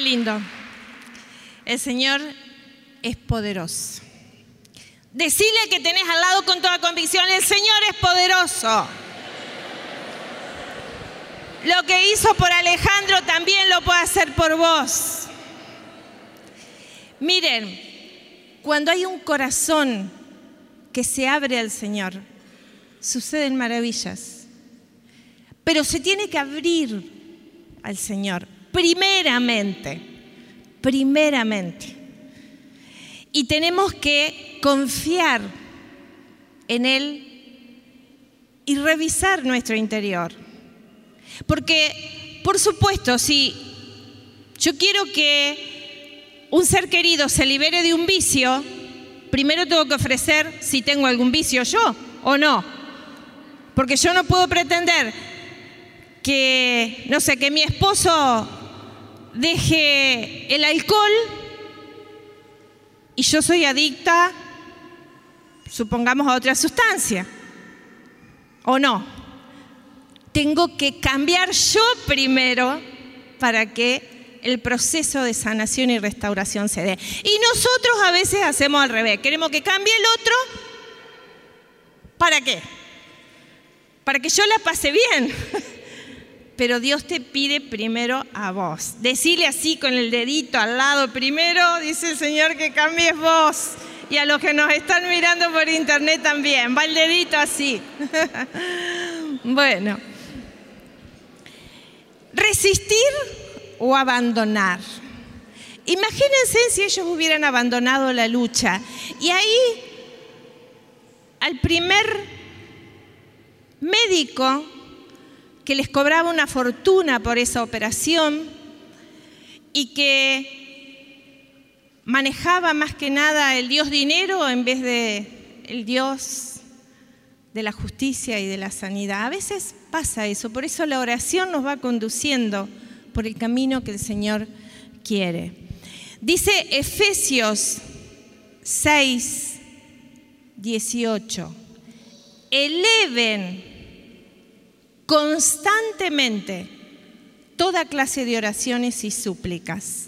Lindo. El Señor es poderoso. Decile que tenés al lado con toda convicción, el Señor es poderoso. Lo que hizo por Alejandro también lo puede hacer por vos. Miren, cuando hay un corazón que se abre al Señor, suceden maravillas. Pero se tiene que abrir al Señor, primeramente, primeramente. Y tenemos que confiar en Él y revisar nuestro interior. Porque, por supuesto, si yo quiero que un ser querido se libere de un vicio, primero tengo que ofrecer si tengo algún vicio yo o no. Porque yo no puedo pretender que, no sé, que mi esposo deje el alcohol y yo soy adicta, supongamos, a otra sustancia. ¿O no? Tengo que cambiar yo primero para que el proceso de sanación y restauración se dé. Y nosotros a veces hacemos al revés. Queremos que cambie el otro. ¿Para qué? Para que yo la pase bien. Pero Dios te pide primero a vos. Decirle así con el dedito al lado primero, dice el Señor que cambies vos. Y a los que nos están mirando por internet también. Va el dedito así. bueno. Resistir o abandonar. Imagínense si ellos hubieran abandonado la lucha. Y ahí, al primer médico que les cobraba una fortuna por esa operación y que manejaba más que nada el Dios dinero en vez de el Dios de la justicia y de la sanidad. A veces pasa eso, por eso la oración nos va conduciendo por el camino que el Señor quiere. Dice Efesios 6, 18, eleven constantemente toda clase de oraciones y súplicas,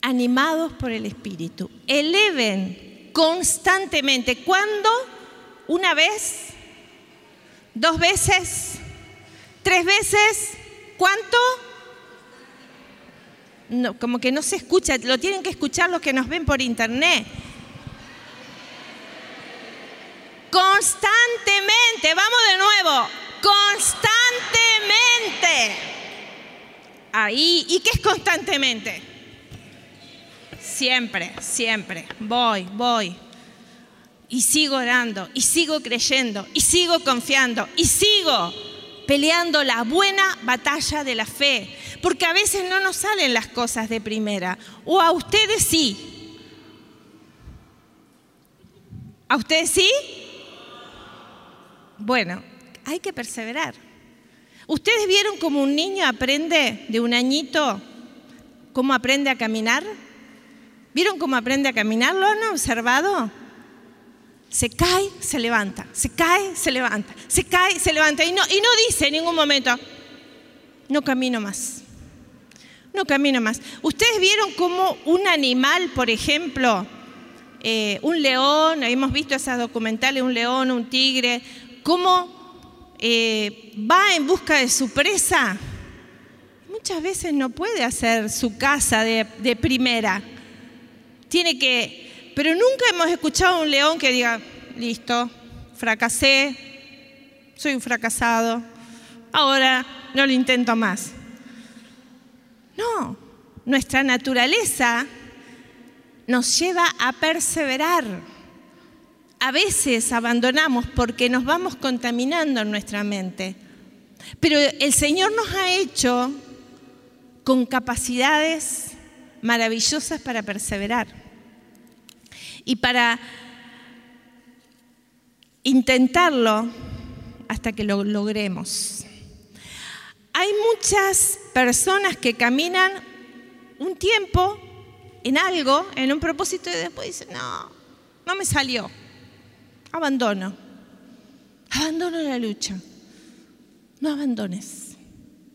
animados por el Espíritu. Eleven constantemente. ¿Cuándo? ¿Una vez? ¿Dos veces? ¿Tres veces? ¿Cuánto? No, como que no se escucha, lo tienen que escuchar los que nos ven por internet. Constantemente, vamos de nuevo, constantemente. Ahí, ¿y qué es constantemente? Siempre, siempre, voy, voy. Y sigo orando, y sigo creyendo, y sigo confiando, y sigo peleando la buena batalla de la fe. Porque a veces no nos salen las cosas de primera. O a ustedes sí. ¿A ustedes sí? Bueno, hay que perseverar. ¿Ustedes vieron cómo un niño aprende de un añito cómo aprende a caminar? ¿Vieron cómo aprende a caminar? ¿Lo han observado? Se cae, se levanta, se cae, se levanta, se cae, se levanta. Y no, y no dice en ningún momento, no camino más, no camino más. ¿Ustedes vieron cómo un animal, por ejemplo, eh, un león, hemos visto esas documentales, un león, un tigre, cómo eh, va en busca de su presa, muchas veces no puede hacer su casa de, de primera. Tiene que, pero nunca hemos escuchado a un león que diga, listo, fracasé, soy un fracasado, ahora no lo intento más. No, nuestra naturaleza nos lleva a perseverar a veces abandonamos porque nos vamos contaminando en nuestra mente. Pero el Señor nos ha hecho con capacidades maravillosas para perseverar y para intentarlo hasta que lo logremos. Hay muchas personas que caminan un tiempo en algo, en un propósito y después dicen, no, no me salió abandono. Abandono la lucha. No abandones.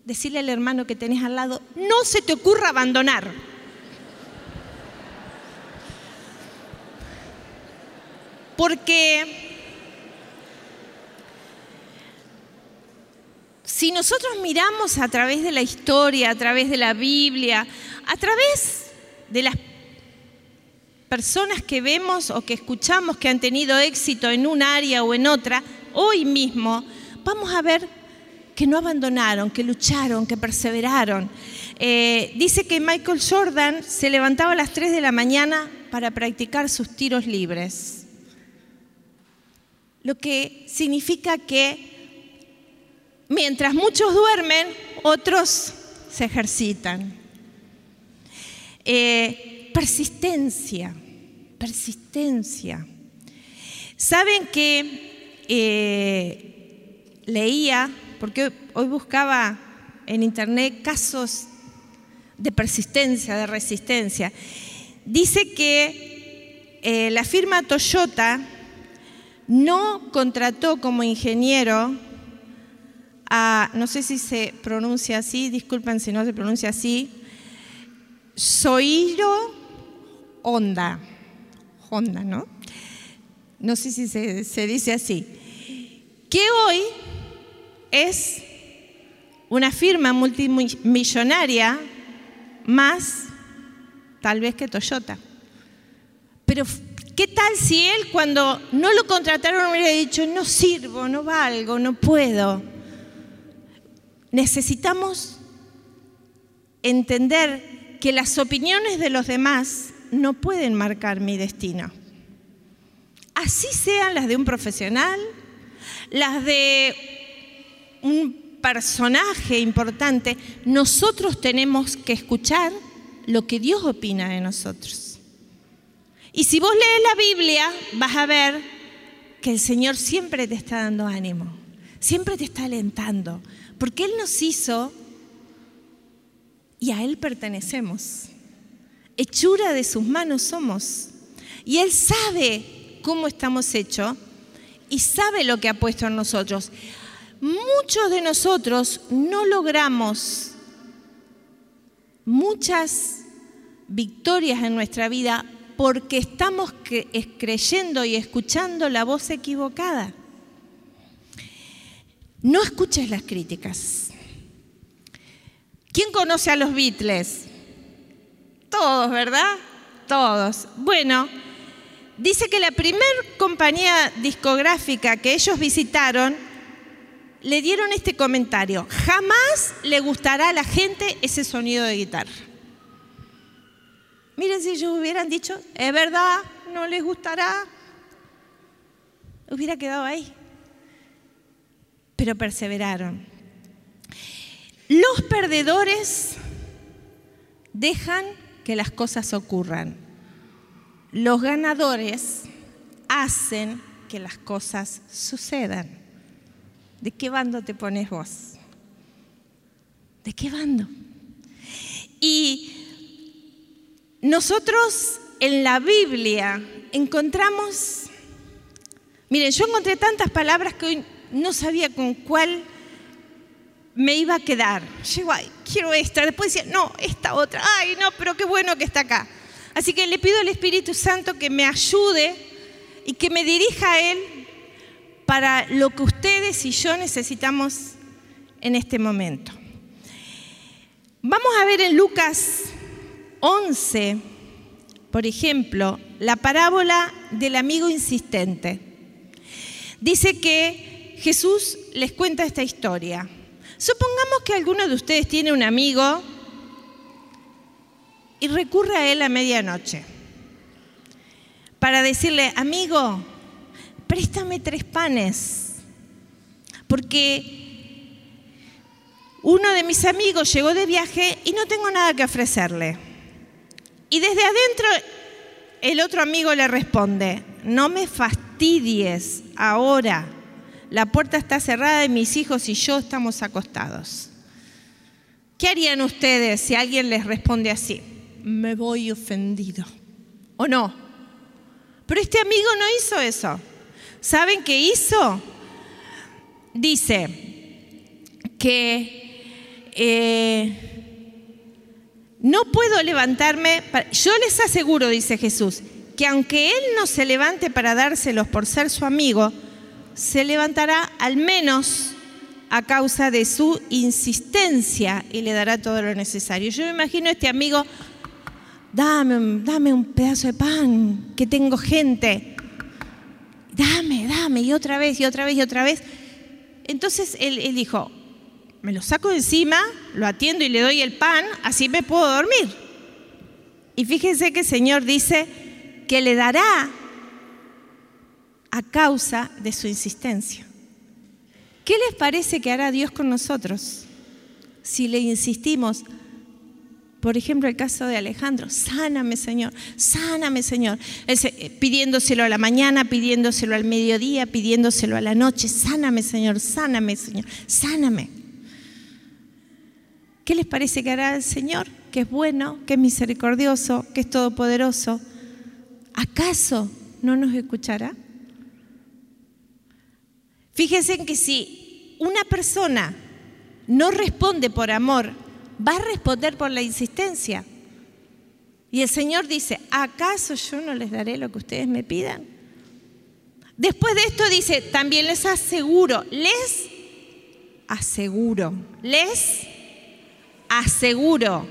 decirle al hermano que tenés al lado, no se te ocurra abandonar. Porque si nosotros miramos a través de la historia, a través de la Biblia, a través de las personas que vemos o que escuchamos que han tenido éxito en un área o en otra, hoy mismo vamos a ver que no abandonaron, que lucharon, que perseveraron. Eh, dice que Michael Jordan se levantaba a las 3 de la mañana para practicar sus tiros libres. Lo que significa que mientras muchos duermen, otros se ejercitan. Eh, persistencia, persistencia. Saben que eh, leía, porque hoy buscaba en internet casos de persistencia, de resistencia. Dice que eh, la firma Toyota no contrató como ingeniero a, no sé si se pronuncia así, disculpen si no se pronuncia así, Soiro Honda. ¿No? No sé si se, se dice así. Que hoy es una firma multimillonaria más tal vez que Toyota. Pero ¿qué tal si él cuando no lo contrataron hubiera dicho, no sirvo, no valgo, no puedo? Necesitamos entender que las opiniones de los demás no pueden marcar mi destino. Así sean las de un profesional, las de un personaje importante, nosotros tenemos que escuchar lo que Dios opina de nosotros. Y si vos lees la Biblia, vas a ver que el Señor siempre te está dando ánimo, siempre te está alentando, porque Él nos hizo y a Él pertenecemos. Hechura de sus manos somos. Y Él sabe cómo estamos hechos y sabe lo que ha puesto en nosotros. Muchos de nosotros no logramos muchas victorias en nuestra vida porque estamos creyendo y escuchando la voz equivocada. No escuches las críticas. ¿Quién conoce a los Beatles? Todos, ¿verdad? Todos. Bueno, dice que la primera compañía discográfica que ellos visitaron le dieron este comentario, jamás le gustará a la gente ese sonido de guitarra. Miren si ellos hubieran dicho, es verdad, no les gustará, hubiera quedado ahí. Pero perseveraron. Los perdedores dejan que las cosas ocurran. Los ganadores hacen que las cosas sucedan. ¿De qué bando te pones vos? ¿De qué bando? Y nosotros en la Biblia encontramos, miren, yo encontré tantas palabras que hoy no sabía con cuál me iba a quedar. Llego, ay, quiero esta. Después decía, no, esta otra. Ay, no, pero qué bueno que está acá. Así que le pido al Espíritu Santo que me ayude y que me dirija a Él para lo que ustedes y yo necesitamos en este momento. Vamos a ver en Lucas 11, por ejemplo, la parábola del amigo insistente. Dice que Jesús les cuenta esta historia. Supongamos que alguno de ustedes tiene un amigo y recurre a él a medianoche para decirle, amigo, préstame tres panes, porque uno de mis amigos llegó de viaje y no tengo nada que ofrecerle. Y desde adentro el otro amigo le responde, no me fastidies ahora, la puerta está cerrada y mis hijos y yo estamos acostados. ¿Qué harían ustedes si alguien les responde así? Me voy ofendido. ¿O no? Pero este amigo no hizo eso. ¿Saben qué hizo? Dice que eh, no puedo levantarme, yo les aseguro, dice Jesús, que aunque Él no se levante para dárselos por ser su amigo, se levantará al menos a causa de su insistencia y le dará todo lo necesario. Yo me imagino a este amigo, dame, dame un pedazo de pan, que tengo gente. Dame, dame, y otra vez, y otra vez, y otra vez. Entonces él, dijo, me lo saco encima, lo atiendo y le doy el pan, así me puedo dormir. Y fíjense que el Señor dice que le dará a causa de su insistencia. ¿Qué les parece que hará Dios con nosotros si le insistimos? Por ejemplo, el caso de Alejandro, sáname Señor, sáname Señor, eh, pidiéndoselo a la mañana, pidiéndoselo al mediodía, pidiéndoselo a la noche, sáname Señor, sáname Señor, sáname. ¿Qué les parece que hará el Señor? Que es bueno, que es misericordioso, que es todopoderoso. ¿Acaso no nos escuchará? Fíjense que si una persona no responde por amor, va a responder por la insistencia. Y el Señor dice, ¿acaso yo no les daré lo que ustedes me pidan? Después de esto dice, también les aseguro, les aseguro, les aseguro.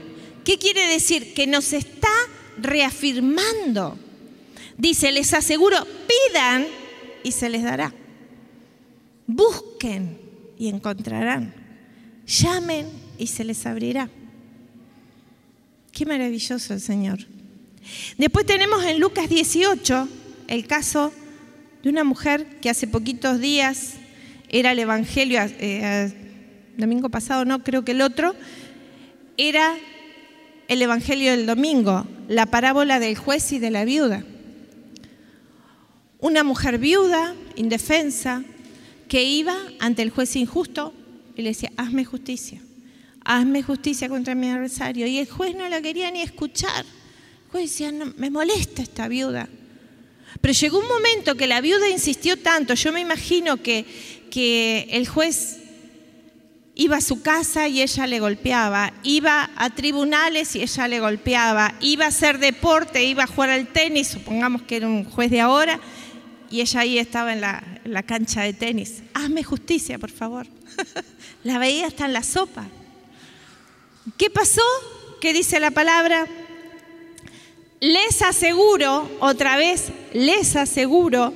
¿Qué quiere decir? Que nos está reafirmando. Dice, les aseguro, pidan y se les dará. Busquen y encontrarán. Llamen y se les abrirá. Qué maravilloso el Señor. Después tenemos en Lucas 18 el caso de una mujer que hace poquitos días era el Evangelio, eh, domingo pasado no, creo que el otro, era el Evangelio del domingo, la parábola del juez y de la viuda. Una mujer viuda, indefensa, que iba ante el juez injusto y le decía, hazme justicia, hazme justicia contra mi adversario. Y el juez no la quería ni escuchar. El juez decía, no, me molesta esta viuda. Pero llegó un momento que la viuda insistió tanto, yo me imagino que, que el juez iba a su casa y ella le golpeaba, iba a tribunales y ella le golpeaba, iba a hacer deporte, iba a jugar al tenis, supongamos que era un juez de ahora, y ella ahí estaba en la, cancha de tenis. Hazme justicia, por favor. la veía hasta en la sopa. ¿Qué pasó? ¿Qué dice la palabra? Les aseguro, otra vez, les aseguro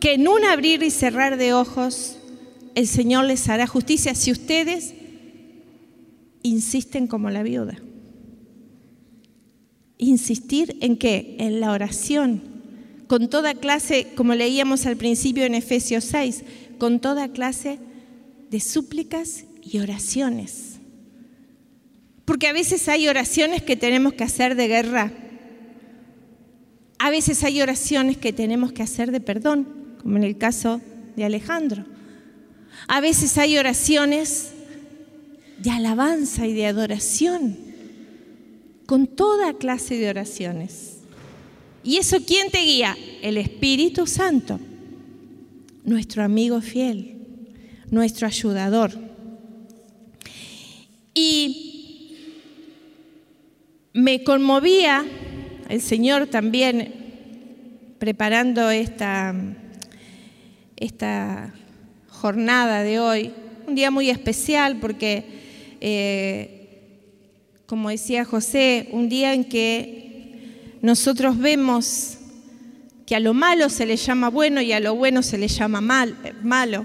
que en un abrir y cerrar de ojos el Señor les hará justicia si ustedes insisten como la viuda. Insistir en qué? En la oración, con toda clase, como leíamos al principio en Efesios 6, con toda clase de súplicas y oraciones. Porque a veces hay oraciones que tenemos que hacer de guerra. A veces hay oraciones que tenemos que hacer de perdón, como en el caso de Alejandro. A veces hay oraciones de alabanza y de adoración, con toda clase de oraciones. ¿Y eso quién te guía? El Espíritu Santo, nuestro amigo fiel, nuestro ayudador. Y me conmovía el Señor también preparando esta, esta jornada de hoy, un día muy especial porque, eh, como decía José, un día en que nosotros vemos que a lo malo se le llama bueno y a lo bueno se le llama mal, malo,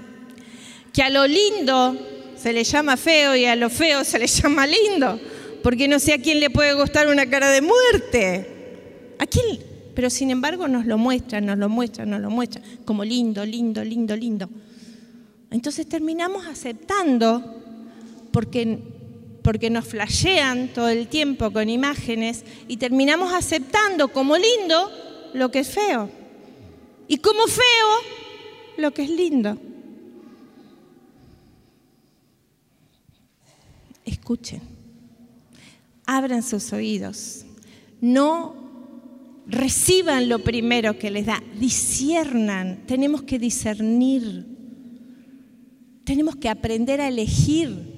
que a lo lindo se le llama feo y a lo feo se le llama lindo, porque no sé a quién le puede gustar una cara de muerte. ¿A quién? Pero sin embargo nos lo muestran, nos lo muestran, nos lo muestran, como lindo, lindo, lindo, lindo. Entonces terminamos aceptando, porque porque nos flashean todo el tiempo con imágenes y terminamos aceptando como lindo lo que es feo. Y como feo lo que es lindo. Escuchen, abran sus oídos, no reciban lo primero que les da, disiernan, tenemos que discernir, tenemos que aprender a elegir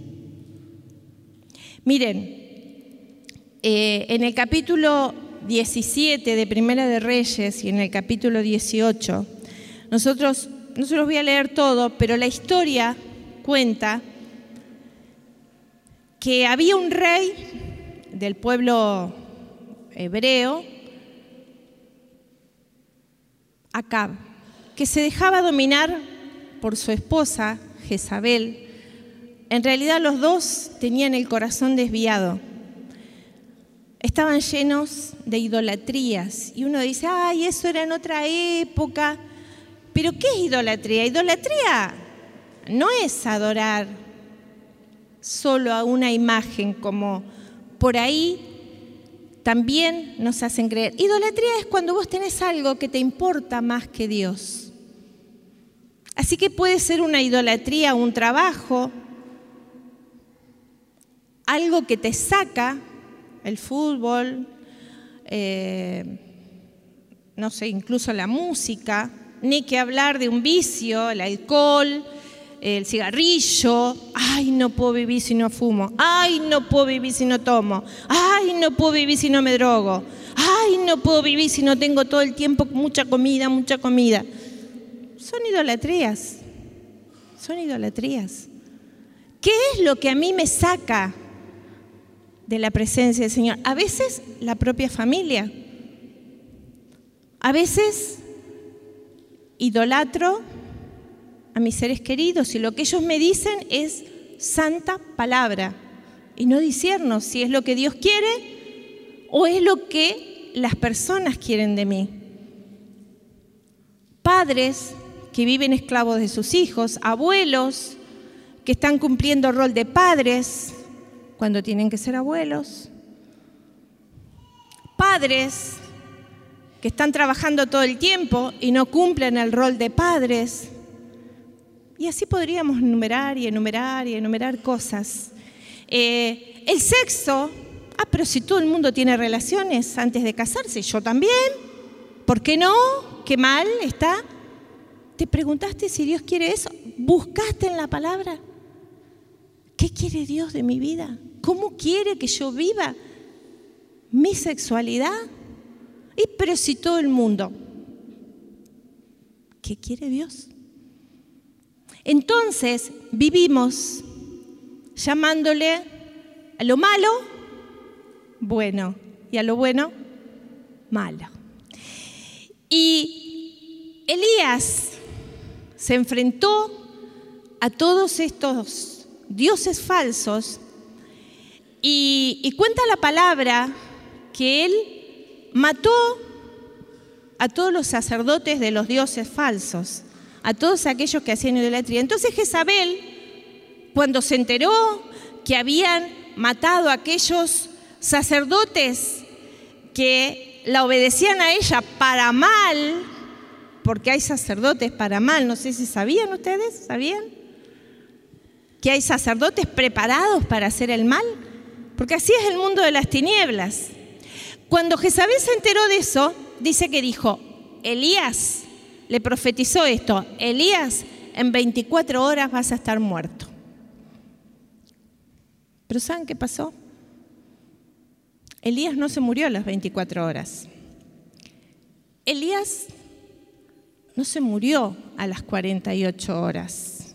Miren, eh, en el capítulo 17 de Primera de Reyes y en el capítulo 18, nosotros, no se los voy a leer todo, pero la historia cuenta que había un rey del pueblo hebreo, Acab, que se dejaba dominar por su esposa, Jezabel. En realidad los dos tenían el corazón desviado estaban llenos de idolatrías. Y uno dice, ay, eso era en otra época. Pero ¿qué es idolatría? Idolatría no es adorar solo a una imagen como por ahí también nos hacen creer. Idolatría es cuando vos tenés algo que te importa más que Dios. Así que puede ser una idolatría, un trabajo, algo que te saca el fútbol, eh, no sé, incluso la música, ni que hablar de un vicio, el alcohol, el cigarrillo, ay, no puedo vivir si no fumo, ay, no puedo vivir si no tomo, ay, no puedo vivir si no me drogo, ay, no puedo vivir si no tengo todo el tiempo mucha comida, mucha comida. Son idolatrías, son idolatrías. ¿Qué es lo que a mí me saca de la presencia del Señor. A veces la propia familia. A veces idolatro a mis seres queridos y lo que ellos me dicen es santa palabra y no disierno si es lo que Dios quiere o es lo que las personas quieren de mí. Padres que viven esclavos de sus hijos, abuelos que están cumpliendo rol de padres, cuando tienen que ser abuelos, padres que están trabajando todo el tiempo y no cumplen el rol de padres. Y así podríamos enumerar y enumerar y enumerar cosas. Eh, el sexo, ah, pero si todo el mundo tiene relaciones antes de casarse, yo también, ¿por qué no? ¿Qué mal está? ¿Te preguntaste si Dios quiere eso? ¿Buscaste en la palabra? ¿Qué quiere Dios de mi vida? ¿Cómo quiere que yo viva mi sexualidad? Y pero si todo el mundo, ¿qué quiere Dios? Entonces vivimos llamándole a lo malo bueno y a lo bueno malo. Y Elías se enfrentó a todos estos dioses falsos y, cuenta la palabra que él mató a todos los sacerdotes de los dioses falsos, a todos aquellos que hacían idolatría. Entonces Jezabel, cuando se enteró que habían matado a aquellos sacerdotes que la obedecían a ella para mal, porque hay sacerdotes para mal, no sé si sabían ustedes, ¿sabían? que hay sacerdotes preparados para hacer el mal, porque así es el mundo de las tinieblas. Cuando Jezabel se enteró de eso, dice que dijo, Elías le profetizó esto, Elías, en 24 horas vas a estar muerto. Pero ¿saben qué pasó? Elías no se murió a las 24 horas. Elías no se murió a las 48 horas.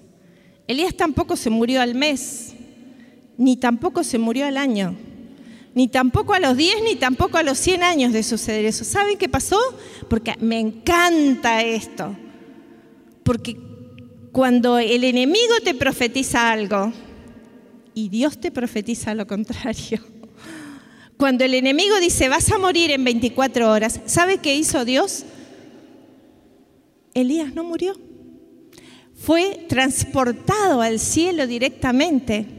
Elías tampoco se murió al mes, ni tampoco se murió al año, ni tampoco a los 10, ni tampoco a los 100 años de suceder eso. ¿Saben qué pasó? Porque me encanta esto. Porque cuando el enemigo te profetiza algo y Dios te profetiza lo contrario, cuando el enemigo dice vas a morir en 24 horas, ¿sabe qué hizo Dios? Elías no murió fue transportado al cielo directamente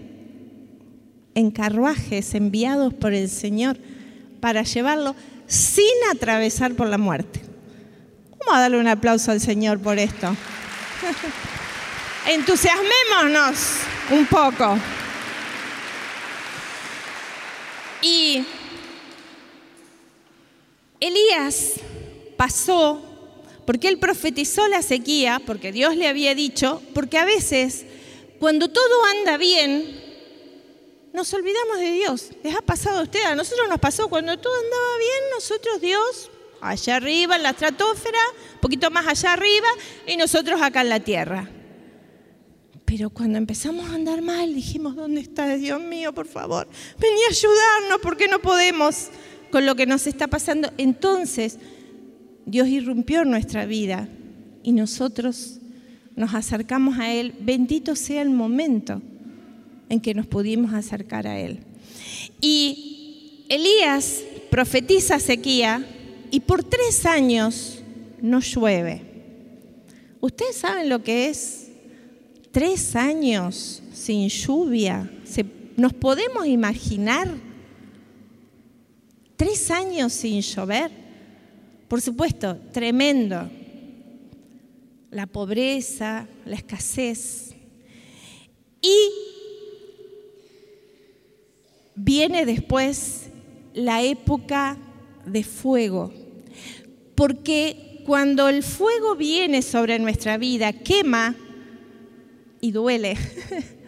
en carruajes enviados por el Señor para llevarlo sin atravesar por la muerte. Vamos a darle un aplauso al Señor por esto. Entusiasmémonos un poco. Y Elías pasó porque él profetizó la sequía, porque Dios le había dicho, porque a veces cuando todo anda bien, nos olvidamos de Dios. ¿Les ha pasado a ustedes? A nosotros nos pasó cuando todo andaba bien, nosotros Dios, allá arriba en la estratosfera, un poquito más allá arriba, y nosotros acá en la tierra. Pero cuando empezamos a andar mal, dijimos, ¿dónde está Dios mío, por favor? Vení a ayudarnos porque no podemos con lo que nos está pasando. Entonces, Dios irrumpió en nuestra vida y nosotros nos acercamos a Él. Bendito sea el momento en que nos pudimos acercar a Él. Y Elías profetiza sequía y por tres años no llueve. ¿Ustedes saben lo que es tres años sin lluvia? ¿Nos podemos imaginar tres años sin llover? Por supuesto, tremendo. La pobreza, la escasez. Y viene después la época de fuego, porque cuando el fuego viene sobre nuestra vida, quema y duele.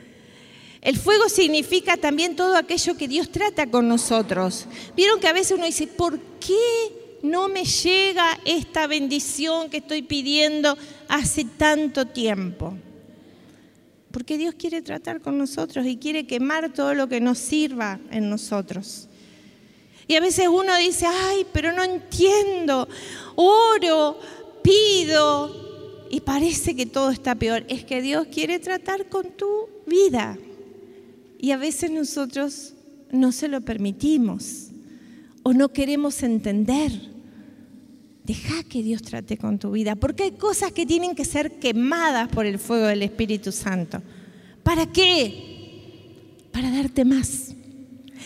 El fuego significa también todo aquello que Dios trata con nosotros. Vieron que a veces uno dice, ¿por qué no me llega esta bendición que estoy pidiendo hace tanto tiempo? Porque Dios quiere tratar con nosotros y quiere quemar todo lo que nos sirva en nosotros. Y a veces uno dice, ay, pero no entiendo, oro, pido, y parece que todo está peor. Es que Dios quiere tratar con tu vida. Y a veces nosotros no se lo permitimos o no queremos entender. Deja que Dios trate con tu vida, porque hay cosas que tienen que ser quemadas por el fuego del Espíritu Santo. ¿Para qué? Para darte más.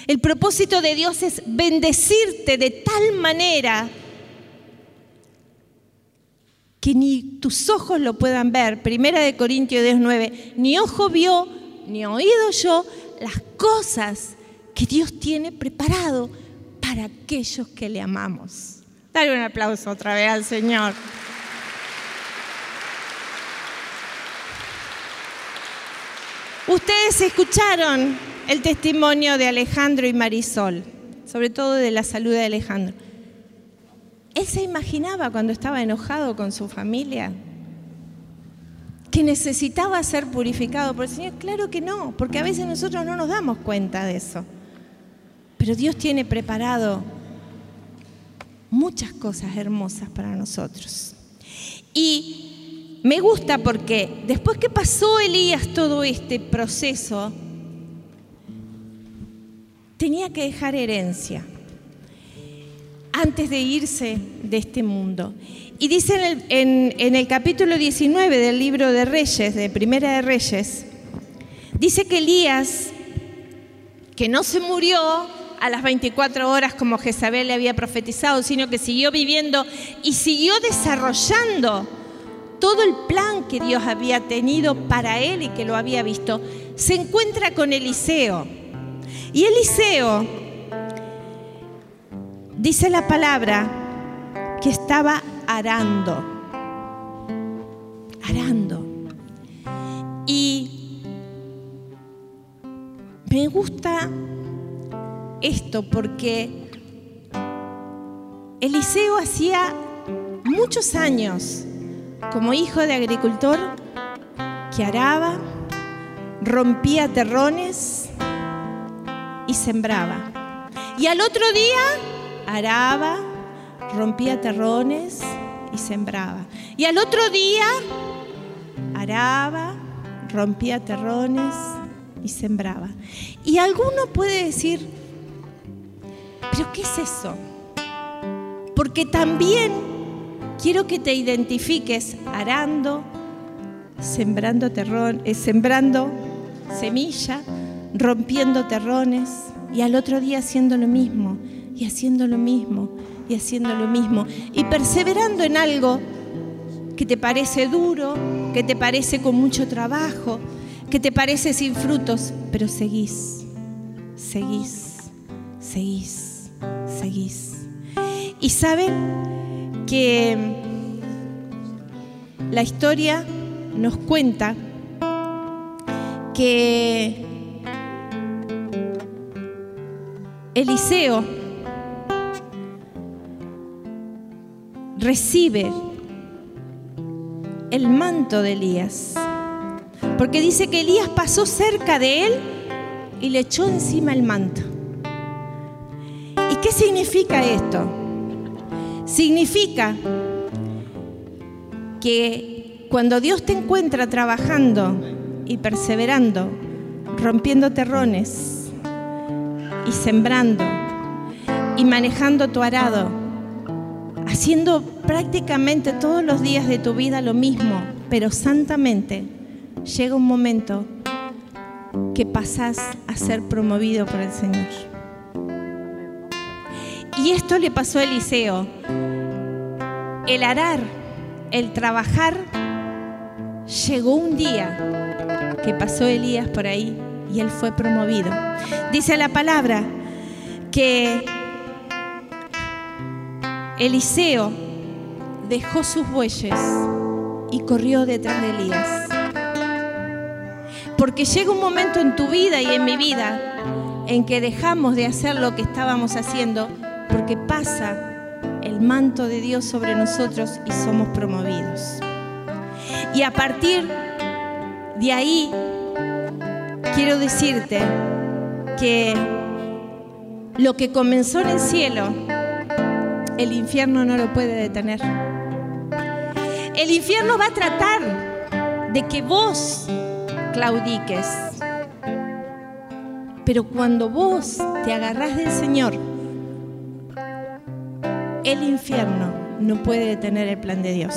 El propósito de Dios es bendecirte de tal manera que ni tus ojos lo puedan ver. Primera de Corintios 9, ni ojo vio, ni oído yo las cosas que Dios tiene preparado para aquellos que le amamos. Dale un aplauso otra vez al Señor. Ustedes escucharon el testimonio de Alejandro y Marisol, sobre todo de la salud de Alejandro. Él se imaginaba cuando estaba enojado con su familia que necesitaba ser purificado por el Señor. Claro que no, porque a veces nosotros no nos damos cuenta de eso. Pero Dios tiene preparado muchas cosas hermosas para nosotros. Y me gusta porque después que pasó Elías todo este proceso, tenía que dejar herencia antes de irse de este mundo. Y dice en el, capítulo 19 del libro de Reyes, de Primera de Reyes, dice que Elías, que no se murió, a las 24 horas como Jezabel le había profetizado, sino que siguió viviendo y siguió desarrollando todo el plan que Dios había tenido para él y que lo había visto. Se encuentra con Eliseo. Y Eliseo dice la palabra que estaba arando. Arando. Y me gusta esto porque Eliseo hacía muchos años como hijo de agricultor que araba, rompía terrones y sembraba. Y al otro día araba, rompía terrones y sembraba. Y al otro día araba, rompía terrones y sembraba. Y alguno puede decir, ¿Pero qué es eso? Porque también quiero que te identifiques arando, sembrando terrón, eh, sembrando semilla, rompiendo terrones y al otro día haciendo lo mismo y haciendo lo mismo y haciendo lo mismo y perseverando en algo que te parece duro, que te parece con mucho trabajo, que te parece sin frutos, pero seguís, seguís, seguís seguís. Y saben que la historia nos cuenta que Eliseo recibe el manto de Elías. Porque dice que Elías pasó cerca de él y le echó encima el manto. ¿Y qué significa esto? Significa que cuando Dios te encuentra trabajando y perseverando, rompiendo terrones y sembrando y manejando tu arado, haciendo prácticamente todos los días de tu vida lo mismo, pero santamente, llega un momento que pasas a ser promovido por el Señor. Y esto le pasó a Eliseo. El arar, el trabajar, llegó un día que pasó Elías por ahí y él fue promovido. Dice la palabra que Eliseo dejó sus bueyes y corrió detrás de Elías. Porque llega un momento en tu vida y en mi vida en que dejamos de hacer lo que estábamos haciendo porque pasa el manto de Dios sobre nosotros y somos promovidos. Y a partir de ahí quiero decirte que lo que comenzó en el cielo el infierno no lo puede detener. El infierno va a tratar de que vos claudiques. Pero cuando vos te agarrás del Señor, el infierno no puede detener el plan de Dios.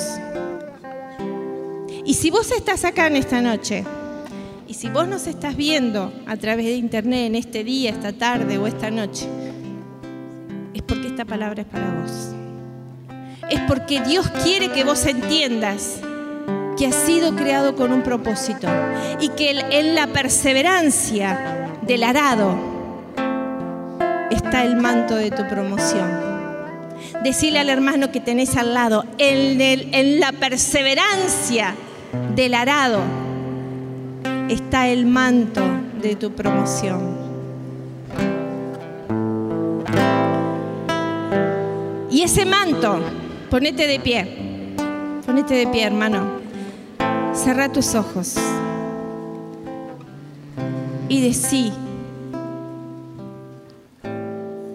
Y si vos estás acá en esta noche, y si vos nos estás viendo a través de internet en este día, esta tarde o esta noche, porque esta palabra es para vos. Es porque Dios quiere que vos entiendas que has sido creado con un propósito y que en la perseverancia del arado está el manto de tu promoción. Decirle al hermano que tenés al lado, en, la perseverancia del arado está el manto de tu promoción. Y ese manto, ponete de pie, ponete de pie, hermano. Cerra tus ojos y decí,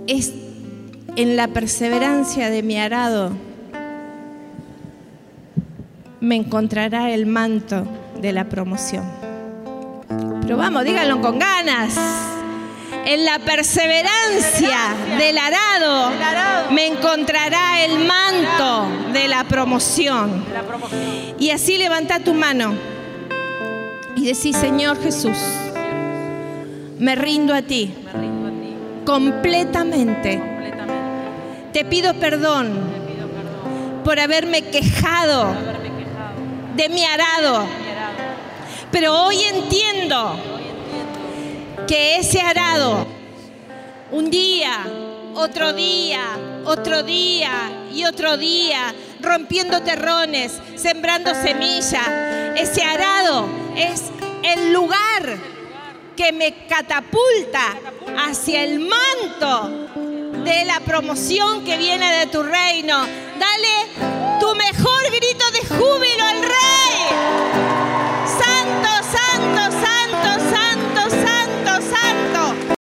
es en la perseverancia de mi arado me encontrará el manto de la promoción. Pero vamos, díganlo con ganas en la perseverancia del arado me encontrará el manto de la promoción. Y así levanta tu mano y decís, Señor Jesús, me rindo a ti completamente. Te pido perdón por haberme quejado de mi arado. Pero hoy entiendo que ese arado, un día, otro día, otro día y otro día, rompiendo terrones, sembrando semilla, ese arado es el lugar que me catapulta hacia el manto de la promoción que viene de tu reino. Dale tu mejor grito de júbilo al rey.